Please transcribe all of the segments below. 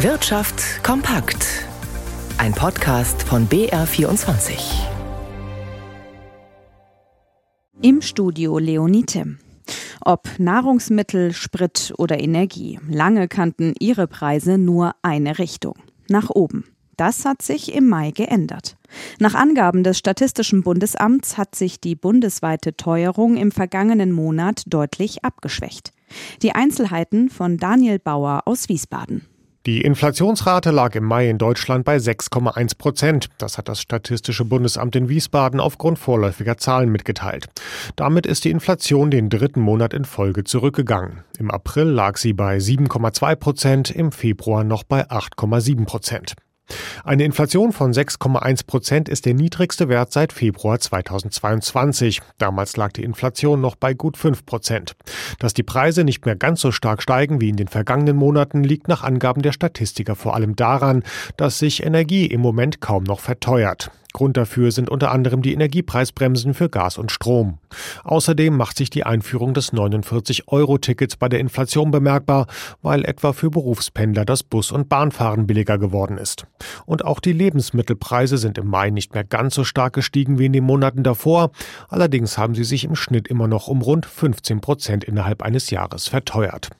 Wirtschaft kompakt. Ein Podcast von BR24. Im Studio Leonite. Ob Nahrungsmittel, Sprit oder Energie, lange kannten ihre Preise nur eine Richtung, nach oben. Das hat sich im Mai geändert. Nach Angaben des Statistischen Bundesamts hat sich die bundesweite Teuerung im vergangenen Monat deutlich abgeschwächt. Die Einzelheiten von Daniel Bauer aus Wiesbaden. Die Inflationsrate lag im Mai in Deutschland bei 6,1 Prozent. Das hat das Statistische Bundesamt in Wiesbaden aufgrund vorläufiger Zahlen mitgeteilt. Damit ist die Inflation den dritten Monat in Folge zurückgegangen. Im April lag sie bei 7,2 Prozent, im Februar noch bei 8,7 Prozent. Eine Inflation von 6,1 Prozent ist der niedrigste Wert seit Februar 2022. Damals lag die Inflation noch bei gut 5 Prozent. Dass die Preise nicht mehr ganz so stark steigen wie in den vergangenen Monaten, liegt nach Angaben der Statistiker vor allem daran, dass sich Energie im Moment kaum noch verteuert. Grund dafür sind unter anderem die Energiepreisbremsen für Gas und Strom. Außerdem macht sich die Einführung des 49-Euro-Tickets bei der Inflation bemerkbar, weil etwa für Berufspendler das Bus- und Bahnfahren billiger geworden ist. Und auch die Lebensmittelpreise sind im Mai nicht mehr ganz so stark gestiegen wie in den Monaten davor. Allerdings haben sie sich im Schnitt immer noch um rund 15 Prozent innerhalb eines Jahres verteuert.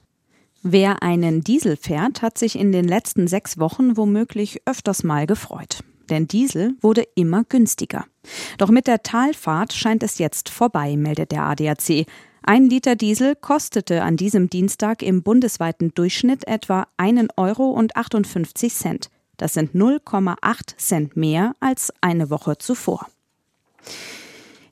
Wer einen Diesel fährt, hat sich in den letzten sechs Wochen womöglich öfters mal gefreut denn Diesel wurde immer günstiger. Doch mit der Talfahrt scheint es jetzt vorbei, meldet der ADAC. Ein Liter Diesel kostete an diesem Dienstag im bundesweiten Durchschnitt etwa 1,58 Euro. Das sind 0,8 Cent mehr als eine Woche zuvor.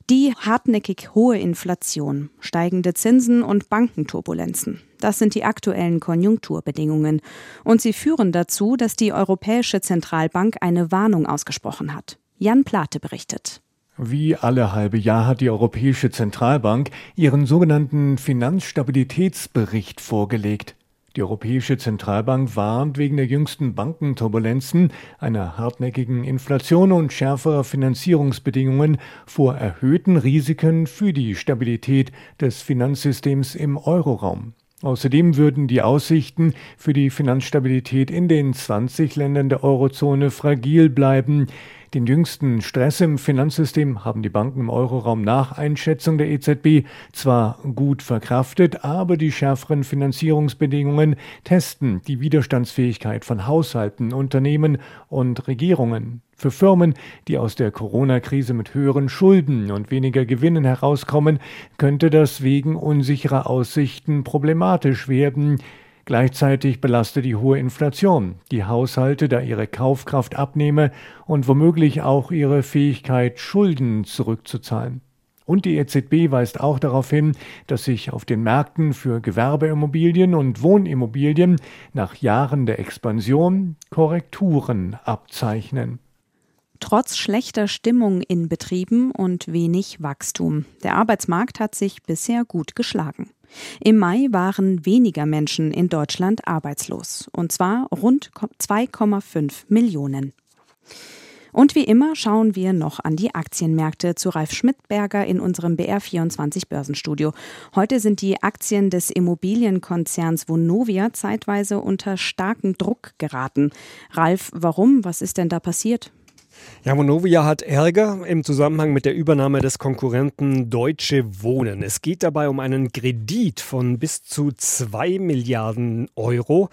Die hartnäckig hohe Inflation, steigende Zinsen und Bankenturbulenzen. Das sind die aktuellen Konjunkturbedingungen. Und sie führen dazu, dass die Europäische Zentralbank eine Warnung ausgesprochen hat. Jan Plate berichtet. Wie alle halbe Jahr hat die Europäische Zentralbank ihren sogenannten Finanzstabilitätsbericht vorgelegt. Die Europäische Zentralbank warnt wegen der jüngsten Bankenturbulenzen, einer hartnäckigen Inflation und schärferer Finanzierungsbedingungen vor erhöhten Risiken für die Stabilität des Finanzsystems im Euroraum. Außerdem würden die Aussichten für die Finanzstabilität in den 20 Ländern der Eurozone fragil bleiben. Den jüngsten Stress im Finanzsystem haben die Banken im Euroraum nach Einschätzung der EZB zwar gut verkraftet, aber die schärferen Finanzierungsbedingungen testen die Widerstandsfähigkeit von Haushalten, Unternehmen und Regierungen. Für Firmen, die aus der Corona-Krise mit höheren Schulden und weniger Gewinnen herauskommen, könnte das wegen unsicherer Aussichten problematisch werden. Gleichzeitig belaste die hohe Inflation die Haushalte, da ihre Kaufkraft abnehme und womöglich auch ihre Fähigkeit, Schulden zurückzuzahlen. Und die EZB weist auch darauf hin, dass sich auf den Märkten für Gewerbeimmobilien und Wohnimmobilien nach Jahren der Expansion Korrekturen abzeichnen. Trotz schlechter Stimmung in Betrieben und wenig Wachstum. Der Arbeitsmarkt hat sich bisher gut geschlagen. Im Mai waren weniger Menschen in Deutschland arbeitslos, und zwar rund 2,5 Millionen. Und wie immer schauen wir noch an die Aktienmärkte zu Ralf Schmidberger in unserem BR24 Börsenstudio. Heute sind die Aktien des Immobilienkonzerns Vonovia zeitweise unter starken Druck geraten. Ralf, warum? Was ist denn da passiert? Ja, Monovia hat Ärger im Zusammenhang mit der Übernahme des Konkurrenten Deutsche Wohnen. Es geht dabei um einen Kredit von bis zu zwei Milliarden Euro,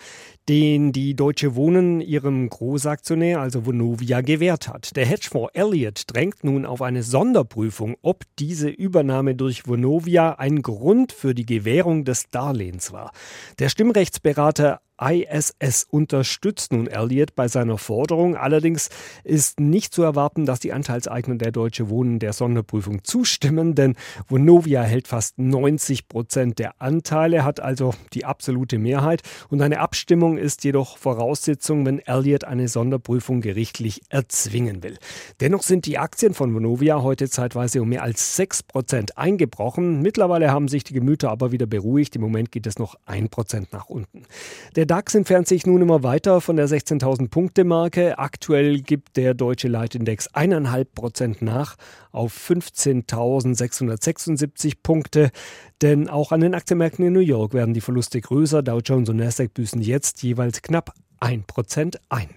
den die Deutsche Wohnen ihrem Großaktionär, also Vonovia, gewährt hat. Der Hedgefonds Elliott drängt nun auf eine Sonderprüfung, ob diese Übernahme durch Vonovia ein Grund für die Gewährung des Darlehens war. Der Stimmrechtsberater ISS unterstützt nun Elliott bei seiner Forderung. Allerdings ist nicht zu erwarten, dass die Anteilseigner der Deutsche Wohnen der Sonderprüfung zustimmen, denn Vonovia hält fast 90 Prozent der Anteile, hat also die absolute Mehrheit und eine Abstimmung ist jedoch Voraussetzung, wenn Elliott eine Sonderprüfung gerichtlich erzwingen will. Dennoch sind die Aktien von Vonovia heute zeitweise um mehr als 6 Prozent eingebrochen. Mittlerweile haben sich die Gemüter aber wieder beruhigt. Im Moment geht es noch 1 Prozent nach unten. Der DAX entfernt sich nun immer weiter von der 16.000 Punkte Marke. Aktuell gibt der deutsche Leitindex 1,5 Prozent nach auf 15.676 Punkte. Denn auch an den Aktienmärkten in New York werden die Verluste größer. Dow Jones und Nasdaq büßen jetzt jeweils knapp 1% ein.